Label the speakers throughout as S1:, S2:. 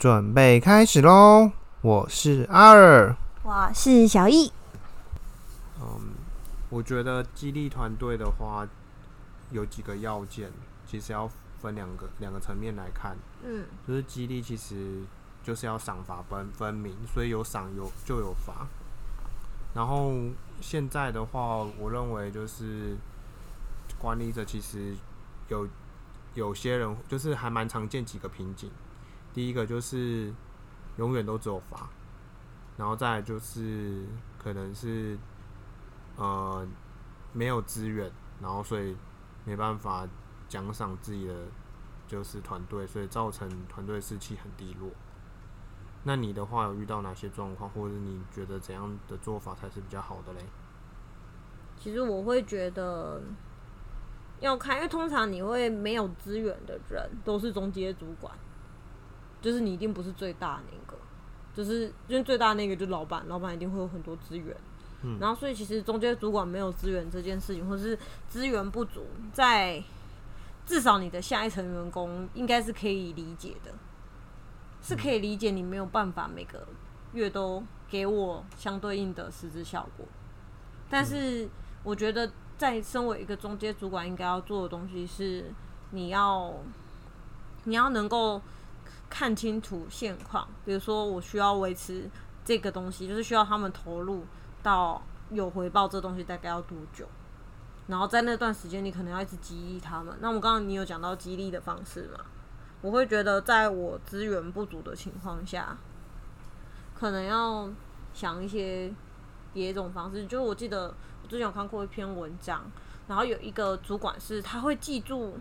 S1: 准备开始喽！我是阿尔。
S2: 我是小易。
S1: 嗯，我觉得激励团队的话，有几个要件，其实要分两个两个层面来看。
S2: 嗯，
S1: 就是激励其实就是要赏罚分分明，所以有赏有就有罚。然后现在的话，我认为就是管理者其实有有些人就是还蛮常见几个瓶颈。第一个就是永远都只有罚，然后再就是可能是呃没有资源，然后所以没办法奖赏自己的就是团队，所以造成团队士气很低落。那你的话有遇到哪些状况，或者你觉得怎样的做法才是比较好的嘞？
S2: 其实我会觉得要看，因为通常你会没有资源的人都是中阶主管，就是你一定不是最大那个，就是因为最大那个就是老板，老板一定会有很多资源。
S1: 嗯
S2: 然后所以其实中间主管没有资源这件事情，或是资源不足，在至少你的下一层员工应该是可以理解的，是可以理解你没有办法每个月都给我相对应的实质效果。但是我觉得，在身为一个中间主管应该要做的东西是，你要你要能够看清楚现况，比如说我需要维持这个东西，就是需要他们投入到有回报，这东西大概要多久？然后在那段时间，你可能要一直激励他们。那我刚刚你有讲到激励的方式嘛？我会觉得，在我资源不足的情况下，可能要想一些别种方式。就是我记得我之前有看过一篇文章，然后有一个主管是他会记住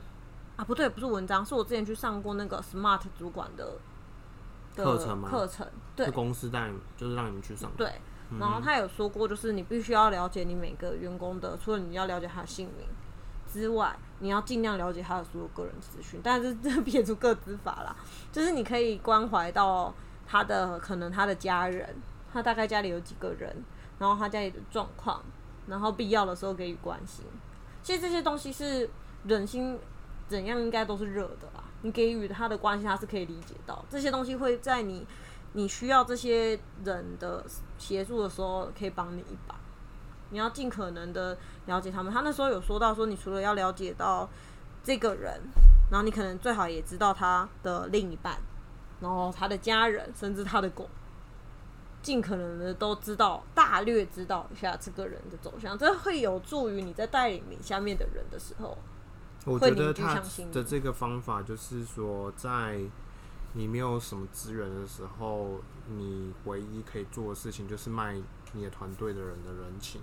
S2: 啊，不对，不是文章，是我之前去上过那个 SMART 主管的的
S1: 课程吗
S2: 课程对
S1: 是公司带你，就是让你们去上。
S2: 对，然后他有说过，就是你必须要了解你每个员工的，除了你要了解他的姓名之外，你要尽量了解他的所有个人资讯。但是这 撇除个资法啦，就是你可以关怀到他的可能他的家人，他大概家里有几个人，然后他家里的状况，然后必要的时候给予关心。其实这些东西是人心怎样应该都是热的啦。你给予他的关心，他是可以理解到这些东西会在你你需要这些人的协助的时候，可以帮你一把。你要尽可能的了解他们。他那时候有说到说，你除了要了解到这个人，然后你可能最好也知道他的另一半，然后他的家人，甚至他的狗，尽可能的都知道，大略知道一下这个人的走向，这会有助于你在带领你下面的人的时候。
S1: 我觉得他的这个方法就是说，在你没有什么资源的时候，你唯一可以做的事情就是卖你的团队的人的人情，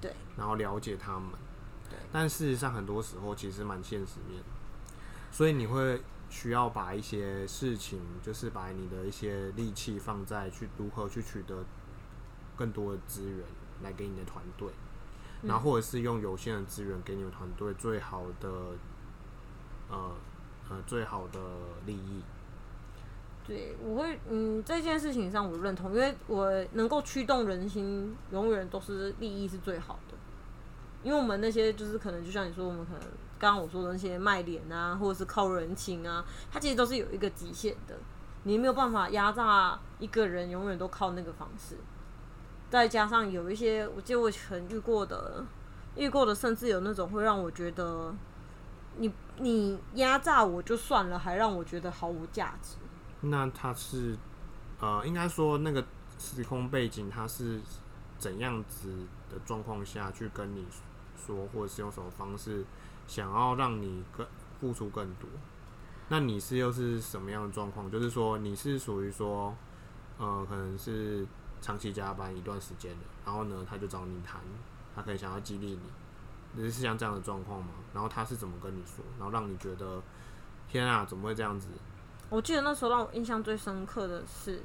S2: 对，
S1: 然后了解他们。
S2: 对
S1: 但事实上，很多时候其实蛮现实面的，所以你会需要把一些事情，就是把你的一些力气放在去如何去取得更多的资源来给你的团队。然后或者是用有限的资源给你们团队最好的，呃呃最好的利益。
S2: 对，我会嗯，这件事情上我认同，因为我能够驱动人心，永远都是利益是最好的。因为我们那些就是可能就像你说，我们可能刚刚我说的那些卖脸啊，或者是靠人情啊，它其实都是有一个极限的，你没有办法压榨一个人，永远都靠那个方式。再加上有一些，我记得我曾遇过的，遇过的，甚至有那种会让我觉得，你你压榨我就算了，还让我觉得毫无价值。
S1: 那他是呃，应该说那个时空背景，他是怎样子的状况下去跟你说，或者是用什么方式想要让你更付出更多？那你是又是什么样的状况？就是说你是属于说，呃，可能是长期加班一段时间的，然后呢，他就找你谈，他可以想要激励你，你是像这样的状况吗？然后他是怎么跟你说，然后让你觉得天啊，怎么会这样子？
S2: 我记得那时候让我印象最深刻的是，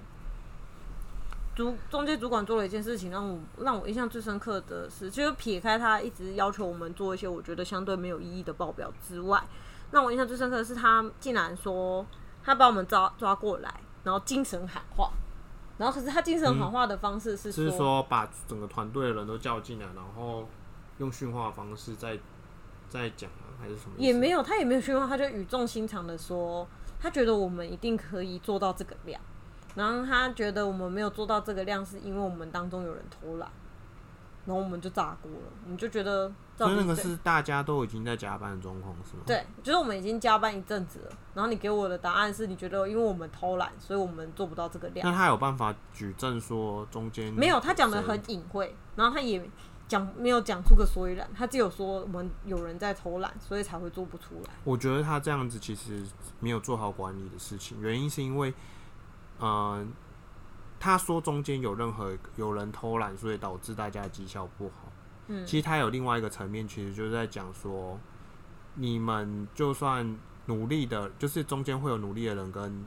S2: 主中介主管做了一件事情，让我让我印象最深刻的是，就是撇开他一直要求我们做一些我觉得相对没有意义的报表之外，让我印象最深刻的是他竟然说他把我们抓抓过来，然后精神喊话，然后可是他精神喊话的方式是
S1: 是说把整个团队的人都叫进来，然后用训话的方式再再讲吗？还是什么？
S2: 也没有，他也没有训话，他就语重心长的说，他觉得我们一定可以做到这个量，然后他觉得我们没有做到这个量，是因为我们当中有人偷懒，然后我们就炸锅了，我们就觉得
S1: 所以那个是大家都已经在加班的状况，是吗？
S2: 对，就是我们已经加班一阵子了，然后你给我的答案是你觉得因为我们偷懒，所以我们做不到这个量
S1: 那。他有办法举证说中间
S2: 没有，他讲的很隐晦，然后他也讲没有讲出个所以然，他只有说我们有人在偷懒，所以才会做不出来。
S1: 我觉得他这样子其实没有做好管理的事情，原因是因为，呃，他说中间有任何有人偷懒，所以导致大家的绩效不好。
S2: 嗯
S1: 其实他有另外一个层面，其实就是在讲说，你们就算努力的，就是中间会有努力的人跟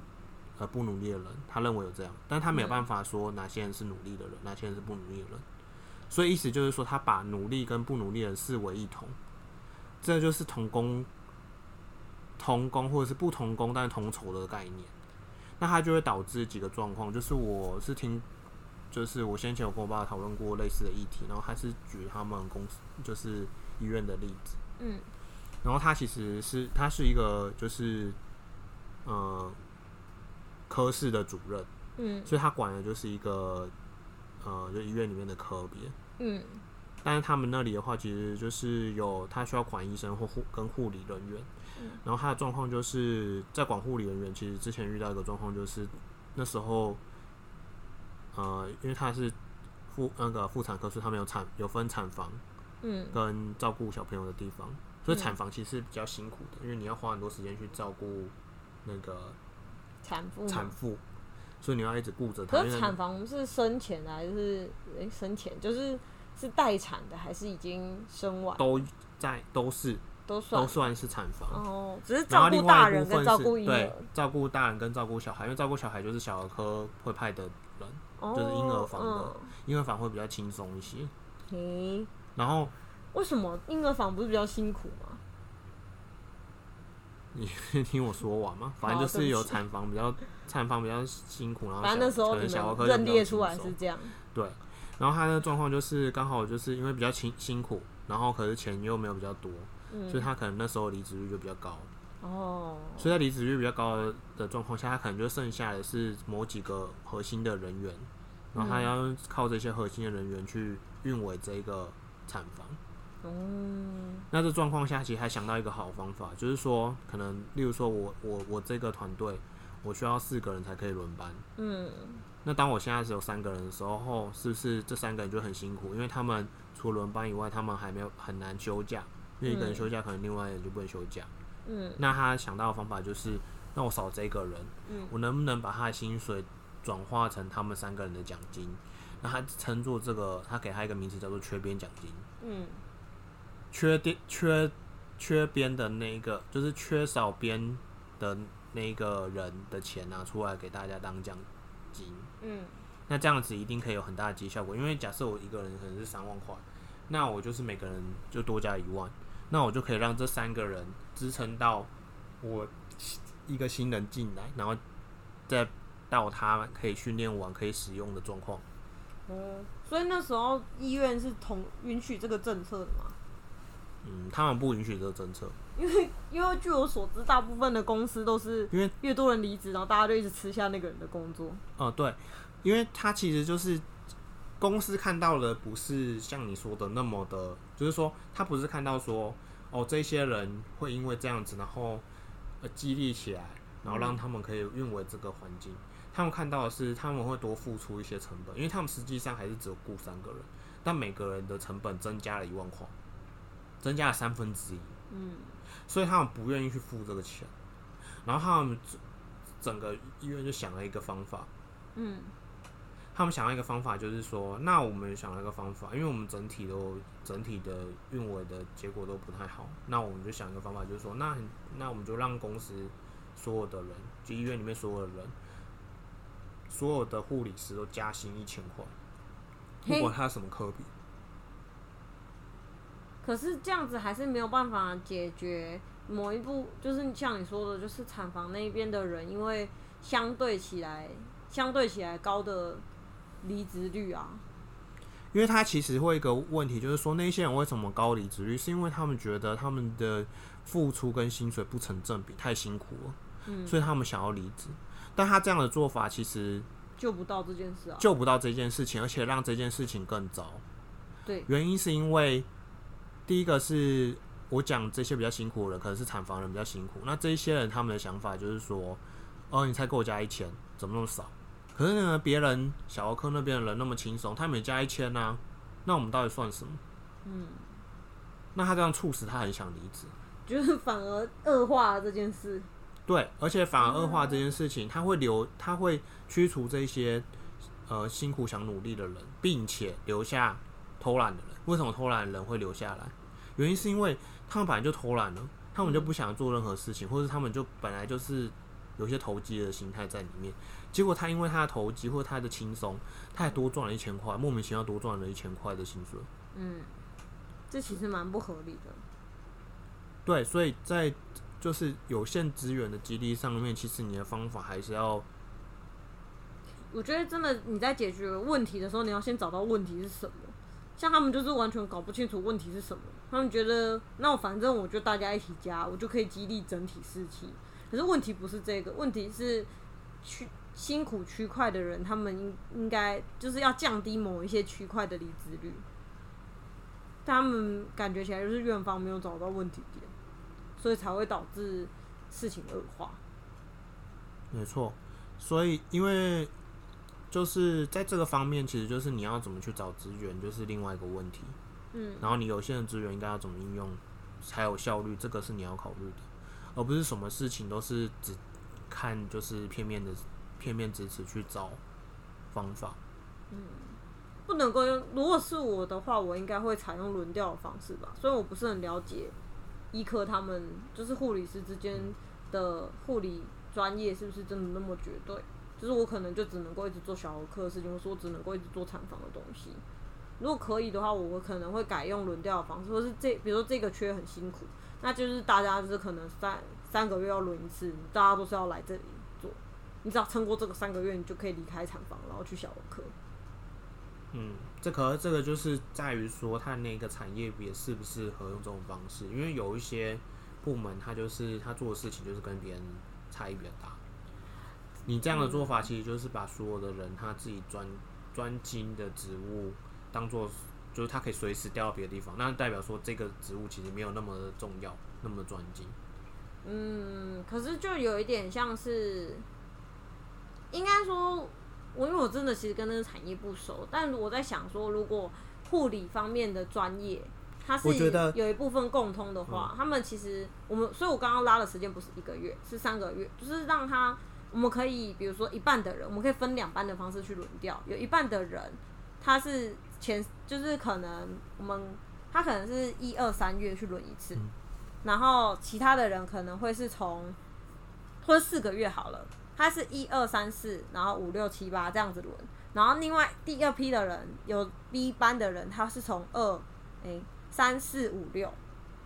S1: 呃不努力的人，他认为有这样，但他没有办法说哪些人是努力的人，哪些人是不努力的人。所以意思就是说，他把努力跟不努力的人视为一同，这就是同工同工或者是不同工但同酬的概念。那它就会导致几个状况，就是我是听，就是我先前有跟我爸讨论过类似的议题，然后他是举他们公司就是医院的例子，
S2: 嗯。
S1: 然后他其实是他是一个就是呃科室的主任，
S2: 嗯。
S1: 所以他管的就是一个呃就医院里面的科别，
S2: 嗯。
S1: 但是他们那里的话，其实就是有他需要管医生或护跟护理人员，然后他的状况就是在管护理人员，其实之前遇到一个状况就是那时候，呃，因为他是妇那个妇产科，所以他们有产有分产房
S2: 嗯。
S1: 跟照顾小朋友的地方，所以
S2: 嗯
S1: 产房其实是比较辛苦的，因为你要花很多时间去照顾那个
S2: 产妇
S1: 产妇，所以你要一直顾着他。
S2: 可是产房是生前的还是诶、生前？就是是待产的还是已经生完？
S1: 都在都是
S2: 都算
S1: 都算是产房。
S2: 哦，只是照顾大人跟照顾婴
S1: 对
S2: 儿，
S1: 照顾大人跟照顾小孩，因为照顾小孩就是小儿科会派的人，
S2: 哦
S1: 就是婴儿房的
S2: 嗯
S1: 婴儿房会比较轻松一些。
S2: 嘿，
S1: 然后
S2: 为什么婴儿房不是比较辛苦吗？
S1: 你 听我说完嘛，反正就是有产房比较产房比较辛苦，然后
S2: 反正那时候
S1: 小可能小儿科
S2: 认列出来是这样，
S1: 对。然后他的状况就是刚好就是因为比较辛辛苦，然后可是钱又没有比较多，
S2: 嗯
S1: 所以他可能那时候离职率就比较高。
S2: 哦，
S1: 所以在离职率比较高的状况下，他可能就剩下的是某几个核心的人员，然后他要靠这些核心的人员去运维这个产房。
S2: 嗯
S1: 那这状况下，其实还想到一个好方法，就是说，可能例如说我我我这个团队，我需要四个人才可以轮班。
S2: 嗯
S1: 那当我现在只有三个人的时候，是不是这三个人就很辛苦？因为他们除了轮班以外，他们还没有很难休假，因为一个人
S2: 嗯
S1: 休假，可能另外一个人就不能休假。
S2: 嗯
S1: 那他想到的方法就是，那我少这个人，
S2: 嗯
S1: 我能不能把他的薪水转化成他们三个人的奖金？那他称作这个，他给他一个名词叫做缺编奖金。
S2: 嗯
S1: 缺编缺缺编的那一个，就是缺少编的那个人的钱拿出来给大家当奖金。
S2: 嗯
S1: 那这样子一定可以有很大的绩效果，因为假设我一个人可能是三万块，那我就是每个人就多加一万，那我就可以让这三个人支撑到我一个新人进来，然后再到他可以训练完可以使用的状况。
S2: 嗯，所以那时候医院是同允许这个政策的吗？
S1: 嗯，他们不允许这个政策，
S2: 因为因为据我所知，大部分的公司都是
S1: 因为
S2: 越多人离职，然后大家就一直吃下那个人的工作。
S1: 呃，对，因为他其实就是公司看到的不是像你说的那么的，就是说他不是看到说哦这些人会因为这样子，然后呃激励起来，然后让他们可以运维这个环境。他们看到的是他们会多付出一些成本，因为他们实际上还是只有雇三个人，但每个人的成本增加了一万块，增加了三分之一。
S2: 嗯。
S1: 所以他们不愿意去付这个钱，然后他们整整个医院就想了一个方法，
S2: 嗯
S1: 他们想到一个方法，就是说，那我们想要一个方法，因为我们整体都整体的运维的结果都不太好，那我们就想一个方法，就是说，那那我们就让公司所有的人，就医院里面所有的人，所有的护理师都加薪一千块，不管他什么科比。
S2: 可是这样子还是没有办法解决某一部，就是像你说的，就是产房那边的人，因为相对起来相对起来高的离职率啊，
S1: 因为他其实会一个问题，就是说那些人为什么高离职率，是因为他们觉得他们的付出跟薪水不成正比，太辛苦了。
S2: 嗯，
S1: 所以他们想要离职。但他这样的做法其实
S2: 救不到这件事啊。
S1: 救不到这件事情，而且让这件事情更糟。
S2: 对，
S1: 原因是因为第一个是我讲这些比较辛苦的人，可能是产房人比较辛苦。那这一些人他们的想法就是说，哦，你才给我加一千，怎么那么少？可是呢，别人小儿科那边的人那么轻松，他每加一千啊，那我们到底算什么？
S2: 嗯，
S1: 那他这样促使他很想离职。
S2: 就是反而恶化了这件事。
S1: 对，而且反而恶化这件事情，他会留，他会驱除这些呃辛苦想努力的人，并且留下偷懒的人。为什么偷懒的人会留下来？原因是因为他们本来就偷懒了，他们就不想做任何事情，或者他们就本来就是有些投机的心态在里面。结果他因为他的投机或他的轻松，他还多赚了一千块，莫名其妙多赚了一千块的薪水。
S2: 嗯，这其实蛮不合理的。
S1: 对，所以在就是有限资源的激励上面，其实你的方法还是要
S2: 我觉得真的你在解决问题的时候，你要先找到问题是什么。像他们就是完全搞不清楚问题是什么，他们觉得那我反正我就大家一起加，我就可以激励整体士气。可是问题不是这个，问题是区辛苦区块的人，他们应应该就是要降低某一些区块的离职率。他们感觉起来就是院方没有找到问题点，所以才会导致事情恶化。
S1: 没错，所以因为就是在这个方面，其实就是你要怎么去找资源，就是另外一个问题。
S2: 嗯，
S1: 然后你有限的资源应该要怎么应用才有效率，这个是你要考虑的，而不是什么事情都是只看就是片面的片面支持去找方法。
S2: 嗯不能够用。如果是我的话，我应该会采用轮调的方式吧。虽然我不是很了解医科他们就是护理师之间的护理专业是不是真的那么绝对，就是我可能就只能够一直做小儿科的事情，或者说只能够一直做产房的东西。如果可以的话，我可能会改用轮调的方式，或是这比如说这个缺很辛苦，那就是大家就是可能三三个月要轮一次，大家都是要来这里。你只要撑过这个三个月，你就可以离开产房，然后去小儿科。
S1: 嗯，这可这个就是在于说，它那个产业别适不适合用这种方式，因为有一些部门，它就是他做的事情就是跟别人差异比较大。你这样的做法，其实就是把所有的人他自己专专精的职务当做，就是他可以随时调到别的地方，那代表说这个职务其实没有那么的重要，那么专精。
S2: 嗯，可是就有一点像是，应该说，我因为我真的其实跟那个产业不熟，但我在想说，如果护理方面的专业，它是有一部分共通的话，他们其实我们，所以我刚刚拉的时间不是一个月，是三个月，就是让他我们可以，比如说一半的人，我们可以分两班的方式去轮调，有一半的人他是前就是可能我们他可能是一二三月去轮一次，然后其他的人可能会是从或者四个月好了，他是一二三四，然后五六七八这样子轮，然后另外第二批的人有 B 班的人，他是从二诶三四五六，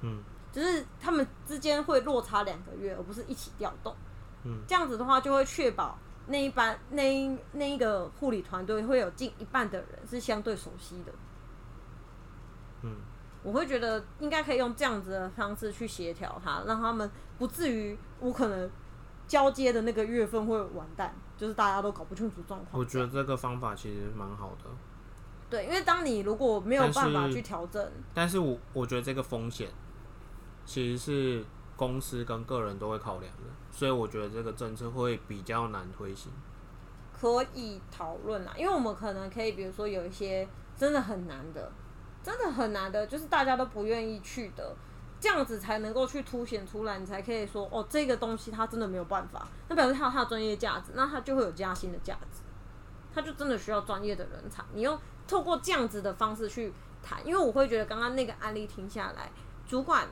S1: 嗯
S2: 就是他们之间会落差两个月，而不是一起调动。
S1: 嗯，
S2: 这样子的话就会确保那一班那一那一个护理团队会有近一半的人是相对熟悉的。
S1: 嗯，
S2: 我会觉得应该可以用这样子的方式去协调他，让他们不至于我可能交接的那个月份会完蛋，就是大家都搞不清楚状况。
S1: 我觉得这个方法其实蛮好的，
S2: 对，因为当你如果没有办法去调整，
S1: 但是我我觉得这个风险其实是公司跟个人都会考量的，所以我觉得这个政策会比较难推行。
S2: 可以讨论啊，因为我们可能可以，比如说有一些真的很难的，真的很难的，就是大家都不愿意去的，这样子才能够去凸显出来，你才可以说哦，这个东西它真的没有办法，那表示它有它的专业价值，那它就会有加薪的价值，它就真的需要专业的人才。你用透过这样子的方式去谈，因为我会觉得刚刚那个案例听下来，主管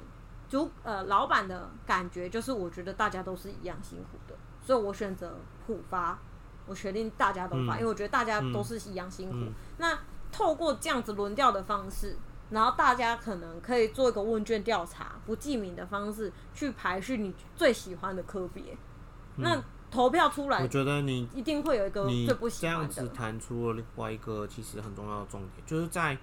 S2: 主呃老板的感觉就是，我觉得大家都是一样辛苦的，所以我选择普发。我决定大家都发，
S1: 嗯
S2: 因为我觉得大家都是一样辛苦。
S1: 嗯
S2: 那透过这样子轮调的方式，然后大家可能可以做一个问卷调查，不记名的方式去排序你最喜欢的科别。那投票出来
S1: 我，觉得你
S2: 一定会有一个
S1: 你
S2: 最不喜
S1: 这样
S2: 欢的。
S1: 子谈出了另外一个其实很重要的重点，就是在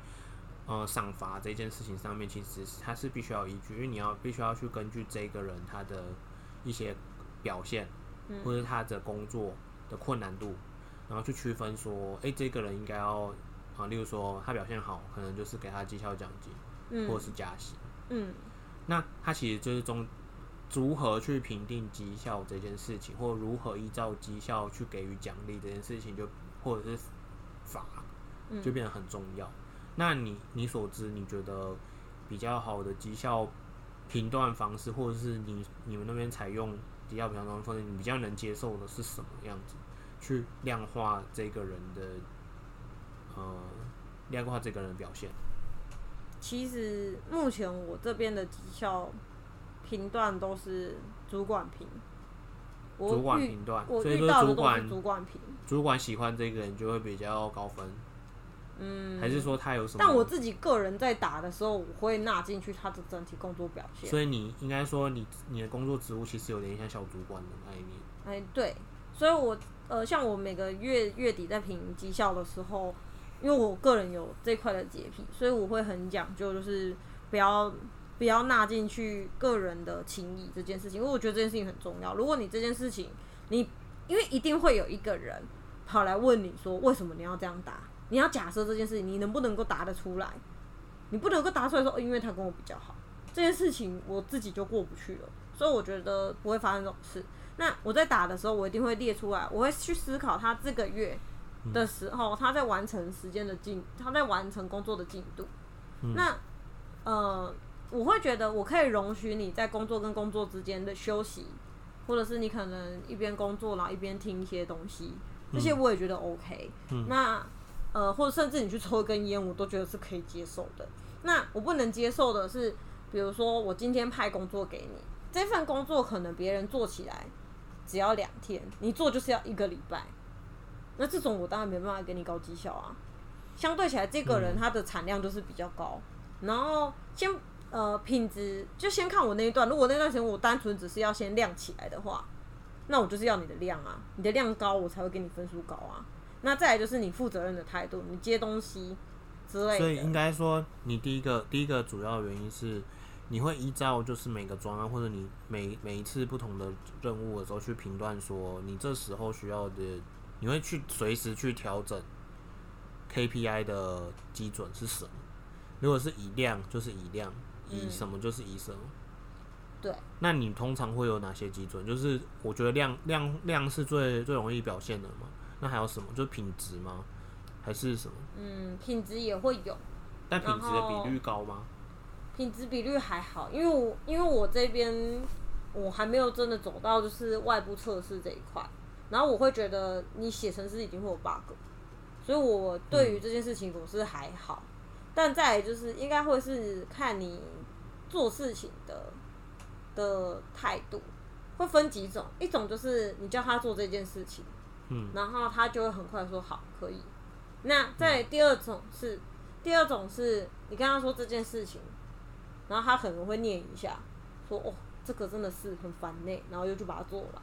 S1: 呃赏罚这件事情上面，其实它是必须要有依据，因为你要必须要去根据这个人他的一些表现，
S2: 嗯
S1: 或者他的工作的困难度，然后去区分说，诶，这个人应该要啊，例如说他表现好，可能就是给他绩效奖金，或者
S2: 嗯
S1: 是加薪。
S2: 嗯
S1: 那他其实就是中如何去评定绩效这件事情，或如何依照绩效去给予奖励这件事情就，或者是法，
S2: 嗯
S1: 就变得很重要。那你你所知，你觉得比较好的绩效评断方式，或者是你你们那边采用绩效评断方式，你比较能接受的是什么样子？去量化这个人的，呃，量化这个人的表现。
S2: 其实目前我这边的绩效评断都是主管评，我
S1: 主管
S2: 遇
S1: 评断，
S2: 我遇到的都是
S1: 主管
S2: 主管评，
S1: 主管喜欢这个人就会比较高分，
S2: 嗯，
S1: 还是说他有什么？
S2: 但我自己个人在打的时候，我会纳进去他的整体工作表现。
S1: 所以你应该说你你的工作职务其实有点像小主管的那一面。
S2: 哎，对，所以我呃，像我每个月月底在评绩效的时候，因为我个人有这块的洁癖，所以我会很讲究，就是不要不要纳进去个人的情谊这件事情，因为我觉得这件事情很重要。如果你这件事情，你因为一定会有一个人跑来问你说，为什么你要这样打？你要假设这件事情，你能不能够答得出来？你不能够答出来说，哦因为他跟我比较好，这件事情我自己就过不去了，所以我觉得不会发生这种事。那我在打的时候，我一定会列出来，我会去思考他这个月的时候，他在完成时间的进，他在完成工作的进度。那呃，我会觉得我可以容许你在工作跟工作之间的休息，或者是你可能一边工作然后一边听一些东西，这些我也觉得 OK。那呃，或者甚至你去抽一根烟，我都觉得是可以接受的。那我不能接受的是，比如说我今天派工作给你，这份工作可能别人做起来只要两天，你做就是要一个礼拜。那这种我当然没办法给你高绩效啊。相对起来，这个人他的产量就是比较高。然后先呃品质就先看我那一段，如果那段时间我单纯只是要先亮起来的话，那我就是要你的量啊，你的量高，我才会给你分数高啊。那再来就是你负责任的态度，你接东西之类的。
S1: 所以应该说，你第一个第一个主要原因是，你会依照就是每个专案或者你每每一次不同的任务的时候去评断说，你这时候需要的，你会去随时去调整 KPI 的基准是什么。如果是以量，就是以量；以
S2: 嗯
S1: 什么就是以什么。
S2: 对，
S1: 那你通常会有哪些基准？就是我觉得量量量是最最容易表现的嘛。那还有什么？就是品质吗？还是什么？
S2: 嗯，品质也会有，
S1: 但品质的比率高吗？
S2: 品质比率还好，因为我因为我这边我还没有真的走到就是外部测试这一块，然后我会觉得你写程式已经会有 bug，所以我对于这件事情我是还好，但再来就是应该会是看你做事情的的态度，会分几种，一种就是你叫他做这件事情，
S1: 嗯，
S2: 然后他就会很快说好可以。那再第二种是，第二种是你跟他说这件事情，然后他可能会念一下，说哦这个真的是很烦呢，然后又去把它做了。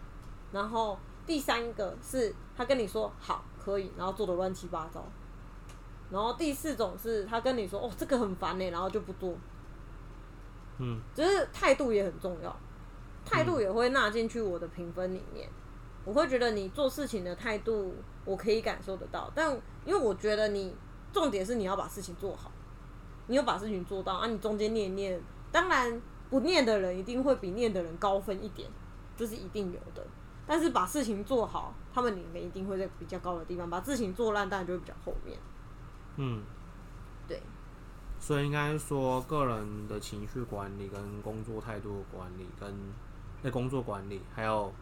S2: 然后第三个是他跟你说好可以，然后做的乱七八糟。然后第四种是他跟你说哦这个很烦呢，然后就不做。
S1: 嗯，
S2: 就是态度也很重要，态度也会纳进去我的评分里面。我会觉得你做事情的态度，我可以感受得到，但因为我觉得你重点是你要把事情做好，你有把事情做到啊，你中间念一念，当然不念的人一定会比念的人高分一点，这是一定有的。但是把事情做好，他们里面一定会在比较高的地方；把事情做烂，当然就会比较后面。
S1: 嗯，
S2: 对，
S1: 所以应该说个人的情绪管理跟工作态度的管理跟那工作管理，还有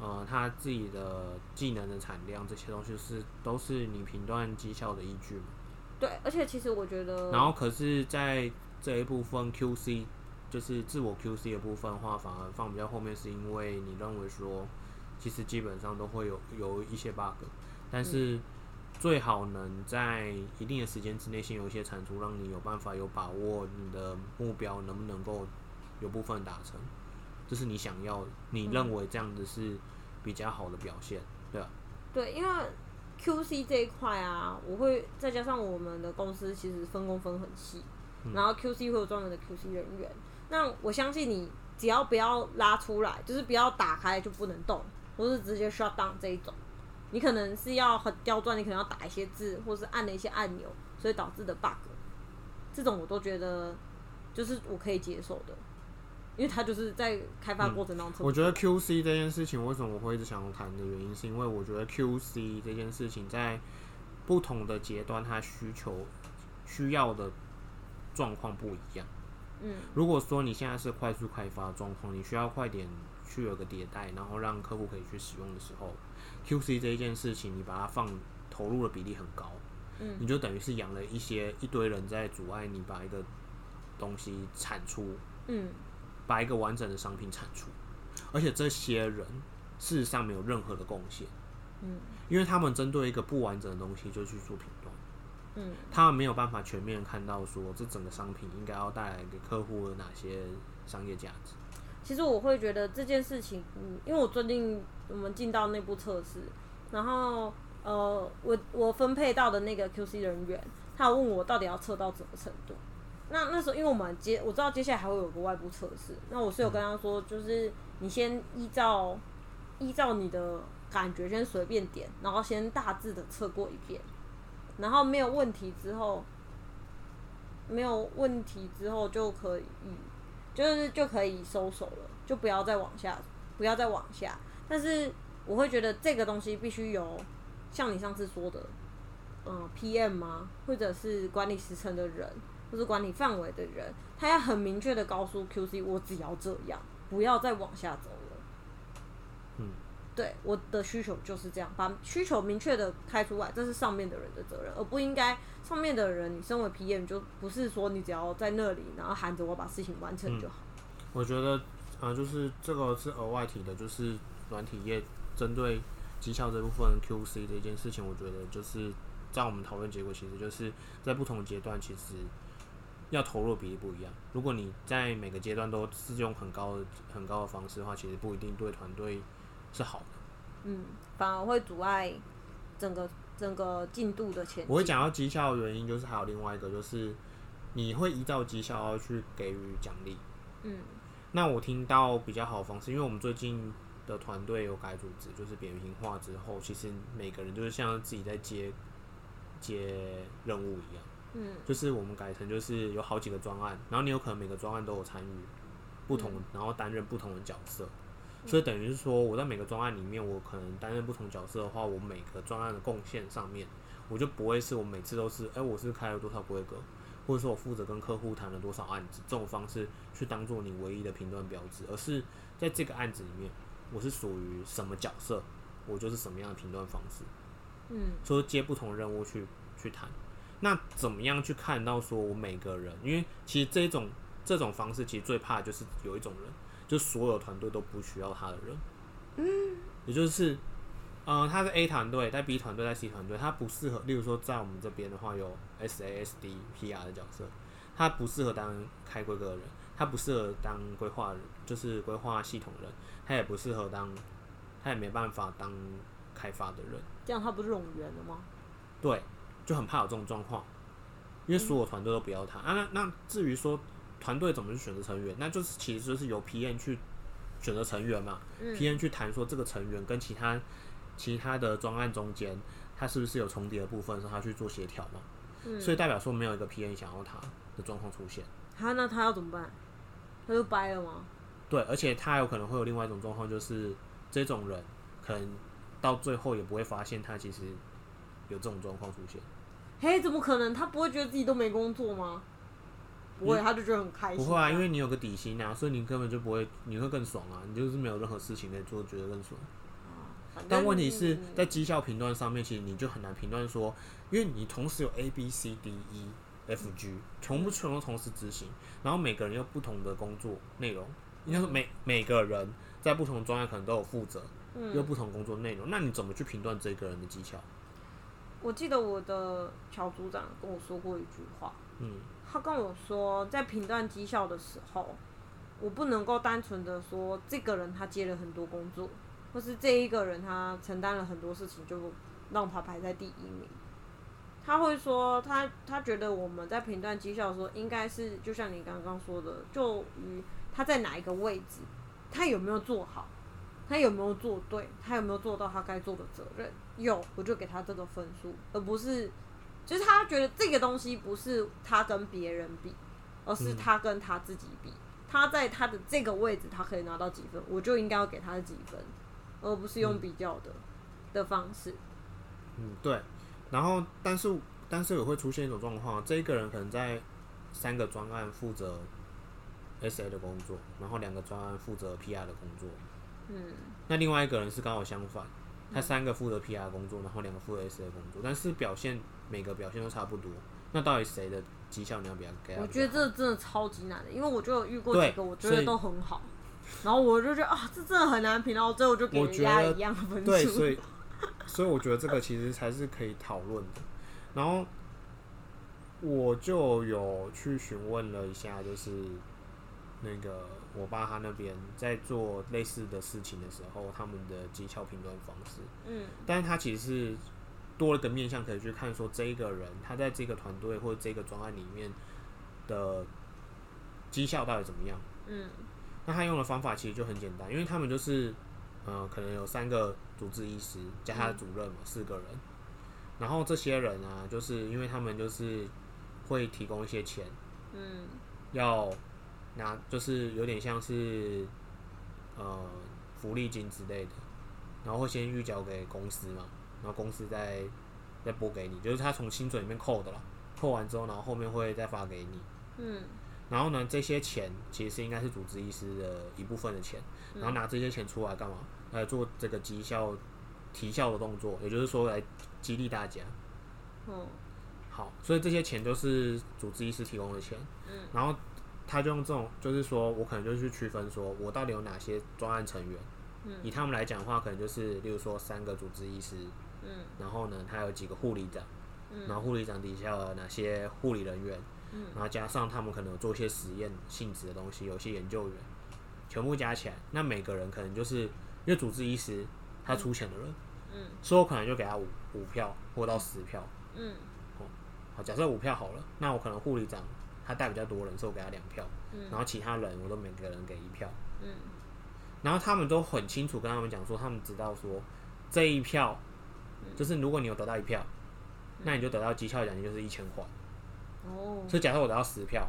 S1: 呃他自己的技能的产量这些东西是都是你评断绩效的依据嘛。
S2: 对，而且其实我觉得，
S1: 然后可是在这一部分 QC 就是自我 QC 的部分的话，反而放比较后面，是因为你认为说其实基本上都会有有一些 bug，但是最好能在一定的时间之内先有一些产出，让你有办法有把握你的目标能不能够有部分达成，这是你想要，你认为这样子是比较好的表现，对吧？
S2: 对，因为 QC 这一块啊，我会再加上我们的公司其实分工分很细，然后 QC 会有专门的 QC 人员。那我相信你只要不要拉出来，就是不要打开就不能动，或是直接 shut down 这一种。你可能是要很刁钻，你可能要打一些字，或是按了一些按钮，所以导致的 bug。这种我都觉得就是我可以接受的，因为它就是在开发过程当中。
S1: 我觉得 QC 这件事情为什么我会一直想要谈的原因，是因为我觉得 QC 这件事情在不同的阶段，它需求需要的状况不一样。
S2: 嗯，
S1: 如果说你现在是快速开发状况，你需要快点去有个迭代，然后让客户可以去使用的时候，QC 这一件事情，你把它放投入的比例很高，
S2: 嗯，
S1: 你就等于是养了一些一堆人在阻碍你把一个东西产出，
S2: 嗯，
S1: 把一个完整的商品产出，而且这些人事实上没有任何的贡献，
S2: 嗯，
S1: 因为他们针对一个不完整的东西就去做评断。
S2: 嗯，
S1: 他们没有办法全面看到说这整个商品应该要带来给客户的哪些商业价值。
S2: 其实我会觉得这件事情，嗯，因为我最近我们进到内部测试，然后呃，我我分配到的那个 QC 人员，他问我到底要测到什么程度。那那时候因为我们接我知道接下来还会有个外部测试，那我是有跟他说，就是你先依照依照你的感觉先随便点，然后先大致的测过一遍，然后没有问题之后，没有问题之后就可以，就是就可以收手了，就不要再往下，不要再往下。但是我会觉得这个东西必须有像你上次说的，嗯，PM 吗？或者是管理时程的人，或是管理范围的人，他要很明确的告诉 QC，我只要这样，不要再往下走了。
S1: 嗯，
S2: 对，我的需求就是这样，把需求明确的开出来，这是上面的人的责任，而不应该上面的人，你身为 PM 就不是说你只要在那里，然后喊着我把事情完成就好。
S1: 我觉得，呃，就是这个是额外提的，就是软体业针对绩效这部分 QC 的一件事情，我觉得就是在我们讨论结果，其实就是在不同阶段，其实要投入比例不一样。如果你在每个阶段都是用很高的、很高的方式的话，其实不一定对团队是好的。
S2: 嗯，反而会阻碍整个整个进度的前进。
S1: 我会讲到绩效的原因，就是还有另外一个，就是你会依照绩效要去给予奖励。
S2: 嗯
S1: 那我听到比较好的方式，因为我们最近的团队有改组织，就是扁平化之后，其实每个人就是像自己在接接任务一样，
S2: 嗯
S1: 就是我们改成就是有好几个专案，然后你有可能每个专案都有参与不同，然后担任不同的角色，所以等于是说我在每个专案里面，我可能担任不同角色的话，我每个专案的贡献上面，我就不会是我每次都是，哎、我是开了多少规格，或者说我负责跟客户谈了多少案子，这种方式去当做你唯一的评断标志，而是在这个案子里面，我是属于什么角色，我就是什么样的评断方式，
S2: 嗯
S1: 说接不同任务去去谈。那怎么样去看到说我每个人？因为其实这种这种方式，其实最怕的就是有一种人，就所有团队都不需要他的人。嗯，也就是，呃，他是 A 团队，在 B 团队，在 C 团队，他不适合。例如说，在我们这边的话，有 SASD、PR 的角色，他不适合当开规格的人，他不适合当规划人，就是规划系统人，他也不适合当，他也没办法当开发的人。
S2: 这样他不是冗员了吗？
S1: 对，就很怕有这种状况，因为所有团队都不要他、啊。那那至于说团队怎么去选择成员，那就是其实就是由 PM 去选择成员嘛、
S2: 嗯
S1: p m 去谈说这个成员跟其他其他的专案中间，他是不是有重叠的部分，让他去做协调嘛。
S2: 嗯
S1: 所以代表说没有一个 PM 想要他的状况出现。
S2: 他那他要怎么办？他就掰了吗？
S1: 对，而且他有可能会有另外一种状况，就是这种人可能到最后也不会发现他其实有这种状况出现。
S2: 嘿，怎么可能？他不会觉得自己都没工作吗？不会，他就觉得很开心。
S1: 不会啊，因为你有个底薪啊，所以你根本就不会，你会更爽啊，你就是没有任何事情可以做，觉得更爽。但问题是
S2: 嗯
S1: 在绩效评断上面，其实你就很难评断说，因为你同时有 A B C D E F G 全部全都同时执行，然后每个人有不同的工作内容，应该说每每个人在不同专业可能都有负责，有
S2: 嗯，
S1: 不同工作内容，那你怎么去评断这个人的绩效？
S2: 我记得我的乔组长跟我说过一句话，
S1: 嗯
S2: 他跟我说，在评断绩效的时候，我不能够单纯的说这个人他接了很多工作，或是这一个人他承担了很多事情，就让他排在第一名。他会说他他觉得我们在评断绩效的时候，应该是就像你刚刚说的，就于他在哪一个位置，他有没有做好，他有没有做对，他有没有做到他该做的责任，有我就给他这个分数，而不是就是他觉得这个东西不是他跟别人比，而是他跟他自己比，他在他的这个位置他可以拿到几分，我就应该要给他几分，而不是用比较的、的方式。
S1: 嗯，对。然后，但是但是也会出现一种状况，这一个人可能在三个专案负责 S A 的工作，然后两个专案负责 P R 的工作。
S2: 嗯，
S1: 那另外一个人是刚好相反，他三个负责 P R 工作，然后两个负责 S A 工作，但是表现每个表现都差不多。那到底谁的绩效你要比较给他比较好？
S2: 我觉得这真的超级难的，因为我就有遇过几个，我觉得都很好，然后我就觉得啊，这真的很难评，然后最后就给人家一样的分数。
S1: 对，所以 所以我觉得这个其实才是可以讨论的。然后我就有去询问了一下，就是那个我爸他那边在做类似的事情的时候，他们的绩效评断方式。
S2: 嗯
S1: 但是他其实是多了个面向可以去看，说这一个人他在这个团队或者这个专案里面的绩效到底怎么样。
S2: 嗯
S1: 那他用的方法其实就很简单，因为他们就是，呃，可能有三个主治医师加他的主任嘛，四个人。然后这些人啊，就是因为他们就是会提供一些钱，
S2: 嗯
S1: 要拿，就是有点像是呃福利金之类的，然后会先预缴给公司嘛，然后公司再再拨给你，就是他从薪水里面扣的啦，扣完之后，然后后面会再发给你。
S2: 嗯
S1: 然后呢，这些钱其实应该是主治医师的一部分的钱，然后拿这些钱出来干嘛？来做这个绩效提效的动作，也就是说来激励大家。
S2: 嗯
S1: 好，所以这些钱都是主治医师提供的钱，
S2: 嗯，
S1: 然后他就用这种，就是说我可能就去区分说，我到底有哪些专案成员，
S2: 嗯。
S1: 以他们来讲的话，可能就是例如说三个主治医师，
S2: 嗯。
S1: 然后呢，他有几个护理长，
S2: 嗯。
S1: 然后护理长底下有哪些护理人员，
S2: 嗯。
S1: 然后加上他们可能有做一些实验性质的东西，有些研究员，全部加起来，那每个人可能就是因为主治医师他出钱的人，
S2: 嗯。
S1: 所以我可能就给他五五票或到十票。
S2: 嗯。
S1: 好，假设五票好了，那我可能护理长他带比较多人，所以我给他两票，
S2: 嗯
S1: 然后其他人我都每个人给一票，
S2: 嗯
S1: 然后他们都很清楚跟他们讲说，他们知道说这一票就是如果你有得到一票，那你就得到绩效奖金就是一千块。
S2: 哦
S1: 所以假设我得到十票，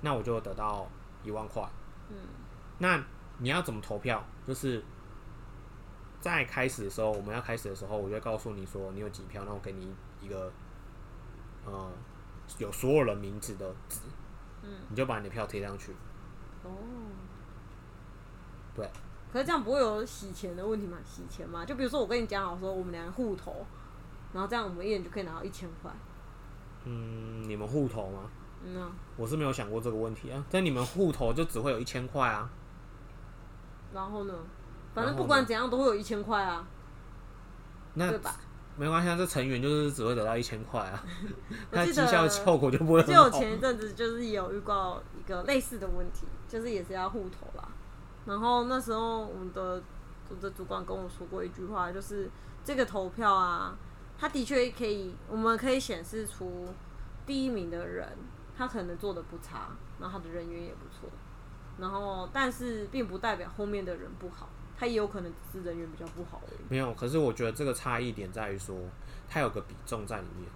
S1: 那我就得到一万块。
S2: 嗯
S1: 那你要怎么投票？就是在开始的时候，我们要开始的时候，我就告诉你说你有几票，那我给你一个呃有所有人名字的纸，
S2: 嗯
S1: 你就把你的票贴上去。
S2: 哦，
S1: 对。
S2: 可是这样不会有洗钱的问题吗？洗钱吗？就比如说我跟你讲好说我们两个互投，然后这样我们一人就可以拿到一千块。
S1: 嗯，你们互投吗？
S2: 嗯啊，
S1: 我是没有想过这个问题啊。但你们互投就只会有一千块啊。
S2: 然后呢？反正不管怎样都会有一千块啊，
S1: 那
S2: 对吧？
S1: 没关系啊，这成员就是只会得到一千块啊，那绩效效果就不会很
S2: 就我。前一阵子就是有遇到一个类似的问题，就是也是要互投啦。然后那时候我们的我的主管跟我说过一句话，就是这个投票啊，他的确可以，我们可以显示出第一名的人他可能做的不差，然后他的人缘也不错，然后但是并不代表后面的人不好，他也有可能只是人缘比较不好而已。
S1: 没有，可是我觉得这个差异点在于说，他有个比重在里面。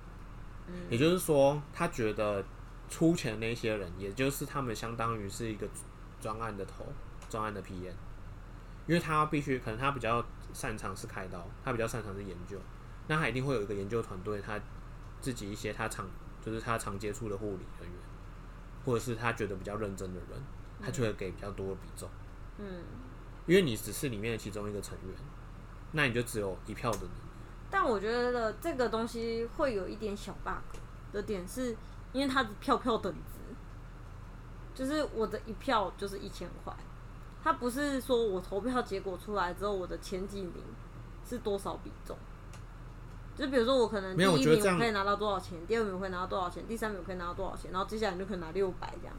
S2: 嗯
S1: 也就是说，他觉得出钱的那些人，也就是他们相当于是一个专案的头，专案的 PM，因为他必须可能他比较擅长是开刀，他比较擅长是研究，那他一定会有一个研究团队，他自己一些他常就是他常接触的护理人员，或者是他觉得比较认真的人，他就会给比较多的比重，
S2: 嗯，
S1: 因为你只是里面的其中一个成员，那你就只有一票的你。
S2: 但我觉得这个东西会有一点小 bug 的点是，因为它的票票等值，就是我的一票就是一千块，它不是说我投票结果出来之后我的前几名是多少比重。就比如说，我可能第一名我可以拿到多少钱，第二名我可以拿到多少钱，第三名我可以拿到多少钱，然后接下来你就可以拿六百这样。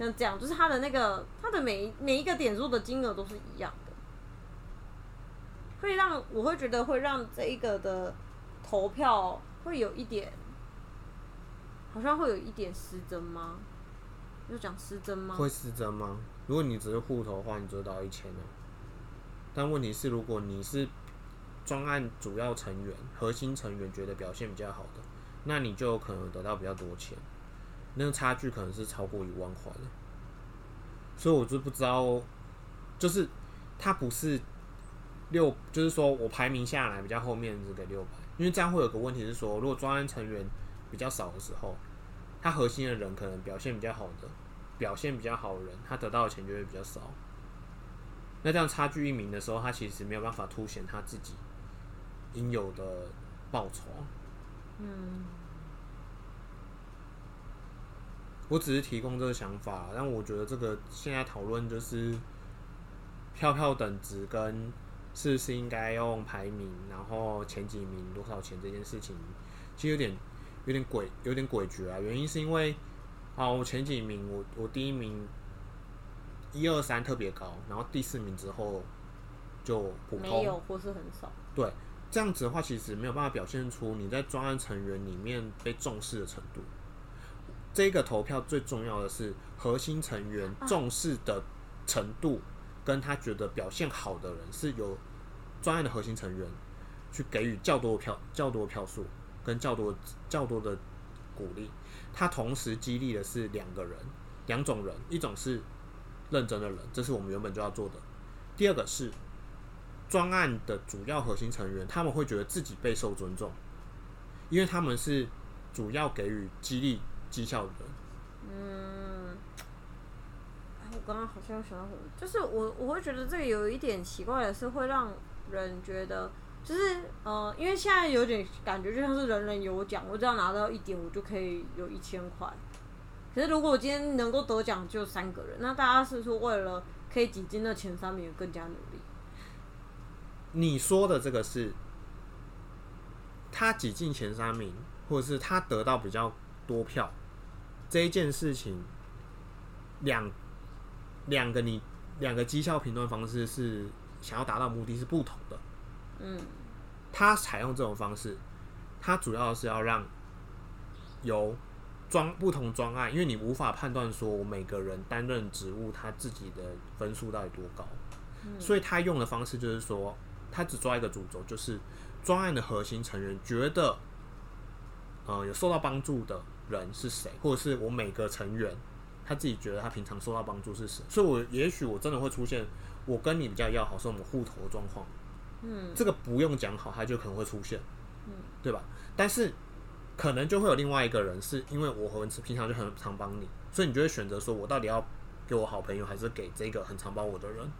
S2: 像这样，就是它的那个它的每每一个点数的金额都是一样的。会让我会觉得会让这一个的投票会有一点，好像会有一点失真吗？就讲失真吗？
S1: 会失真吗？如果你只是户头的话，你只会得到一千呢。但问题是，如果你是专案主要成员、核心成员觉得表现比较好的，那你就有可能得到比较多钱，那个差距可能是超过一万块的。所以我就不知道，就是它不是六，就是说我排名下来比较后面这个六百，因为这样会有个问题是说，如果专案成员比较少的时候，他核心的人可能表现比较好的，表现比较好的人，他得到的钱就会比较少。那这样差距一名的时候，他其实没有办法凸显他自己应有的报酬。
S2: 嗯，
S1: 我只是提供这个想法，但我觉得这个现在讨论就是票票等值跟是不是应该用排名，然后前几名多少钱这件事情，其实有点有点诡有点诡谲啊。原因是因为啊，我前几名我我第一名一二三特别高，然后第四名之后就普通，
S2: 没有或是很少。
S1: 对，这样子的话，其实没有办法表现出你在专案成员里面被重视的程度。这个投票最重要的是核心成员重视的程度，跟他觉得表现好的人是由专案的核心成员去给予较多的票、较多的票数跟较多较多的鼓励。他同时激励的是两个人、两种人，一种是认真的人，这是我们原本就要做的；第二个是专案的主要核心成员，他们会觉得自己备受尊重，因为他们是主要给予激励绩效的。
S2: 嗯，哎，我刚刚好像想到什么，就是我我会觉得这个有一点奇怪的是，会让人觉得就是呃，因为现在有点感觉就像是人人有奖，我只要拿到一点，我就可以有一千块。可是如果我今天能够得奖就三个人，那大家是说为了可以挤进那前三名更加努力？
S1: 你说的这个是他挤进前三名，或者是他得到比较多票这一件事情，两两个你两个绩效评断方式是想要达到目的是不同的。
S2: 嗯，
S1: 他采用这种方式，他主要是要让由专不同专案，因为你无法判断说我每个人担任职务他自己的分数到底多高，所以他用的方式就是说，他只抓一个主轴，就是专案的核心成员觉得，呃，有受到帮助的人是谁，或者是我每个成员他自己觉得他平常受到帮助是谁，所以我也许我真的会出现我跟你比较要好，是我们互投的状况。
S2: 嗯，
S1: 这个不用讲好，他就可能会出现，
S2: 嗯，
S1: 对吧？但是可能就会有另外一个人，是因为我和平常就很常帮你，所以你就会选择说，我到底要给我好朋友，还是给这个很常帮我的人？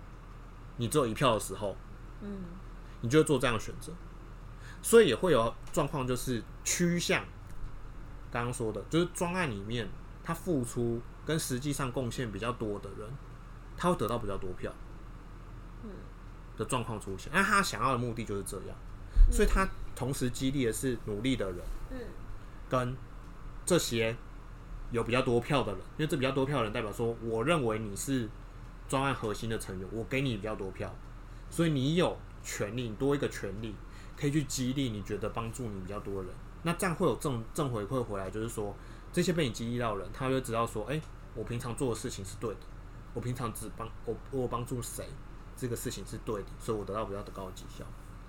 S1: 你只有一票的时候，
S2: 嗯，
S1: 你就会做这样的选择，所以也会有状况，就是趋向刚刚说的，就是专案里面他付出跟实际上贡献比较多的人，他会得到比较多票。的状况出现，那他想要的目的就是这样，所以他同时激励的是努力的人，
S2: 嗯，
S1: 跟这些有比较多票的人，因为这比较多票的人代表说，我认为你是专案核心的成员，我给你比较多票，所以你有权利，你多一个权利，可以去激励你觉得帮助你比较多的人，那这样会有正正回馈回来，就是说这些被你激励到的人，他就知道说，哎、我平常做的事情是对的，我平常只帮我我帮助谁。这个事情是对的，所以我得到比较高的绩效。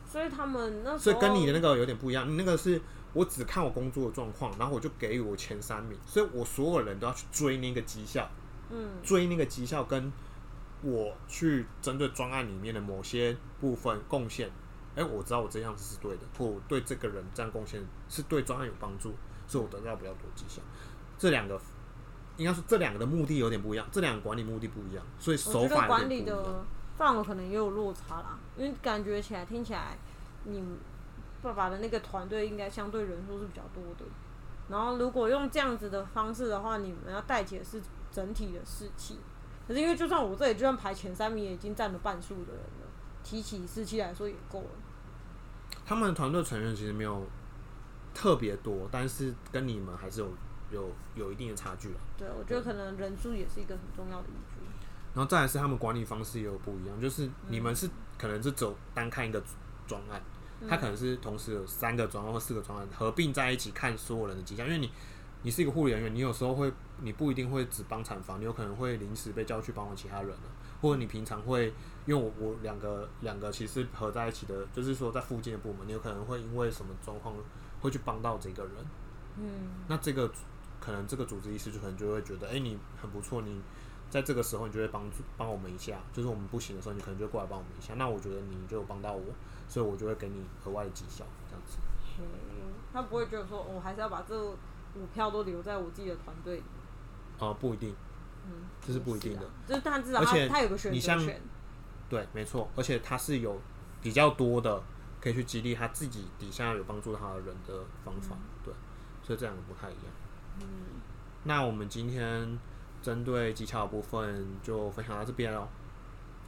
S2: 所以他们那
S1: 所以跟你的那个有点不一样，你那个是我只看我工作的状况，然后我就给予我前三名，所以我所有人都要去追那个绩效，
S2: 嗯
S1: 追那个绩效，跟我去针对专案里面的某些部分贡献。哎、我知道我这样子是对的，或我对这个人这样贡献是对专案有帮助，所以我得到比较多绩效。这两个应该说这两个的目的有点不一样，这两个管理目的不一样，所以
S2: 我
S1: 手法
S2: 管理。的范围可能也有落差啦，因为感觉起来听起来，你爸爸的那个团队应该相对人数是比较多的。然后如果用这样子的方式的话，你们要带起的是整体的士气。可是因为就算我这里就算排前三名，也已经占了半数的人了，提起士气来说也够了。
S1: 他们的团队成员其实没有特别多，但是跟你们还是有有有一定的差距了。
S2: 对，我觉得可能人数也是一个很重要的因素。
S1: 然后再来是他们管理方式也有不一样，就是你们是可能是走单看一个专案，他可能是同时有三个专案或四个专案合并在一起看所有人的绩效，因为你你是一个护理人员，你有时候会，你不一定会只帮产房，你有可能会临时被叫去帮忙其他人了，或者你平常会，因为我我两个两个其实合在一起的，就是说在附近的部门，你有可能会因为什么状况会去帮到这个人，
S2: 嗯，
S1: 那这个可能这个主治医师就可能就会觉得，哎、你很不错，你在这个时候你就会帮助帮我们一下，就是我们不行的时候，你可能就过来帮我们一下，那我觉得你就有帮到我，所以我就会给你额外的绩效，这样子。
S2: 嗯他不会觉得说，我还是要把这五票都留在我自己的团队里。
S1: 呃，不一定，
S2: 嗯，
S1: 这是不一定的
S2: 是啊，就是他至少他
S1: 而且
S2: 他有个选择权。
S1: 对，没错，而且他是有比较多的可以去激励他自己底下有帮助他的人的方法，对，所以这两个不太一样。
S2: 嗯，
S1: 那我们今天针对技巧的部分就分享到这边喽，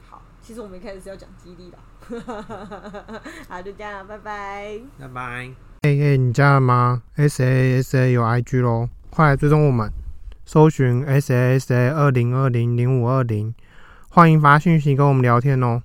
S2: 好，其实我们一开始是要讲激励的。好，就这样，拜拜。
S1: 拜拜。
S3: 嘿嘿，你加了吗？S A S A 有 IG 咯，快来追踪我们，搜寻 S A S A 二零二零零五二零，欢迎发讯息跟我们聊天哦。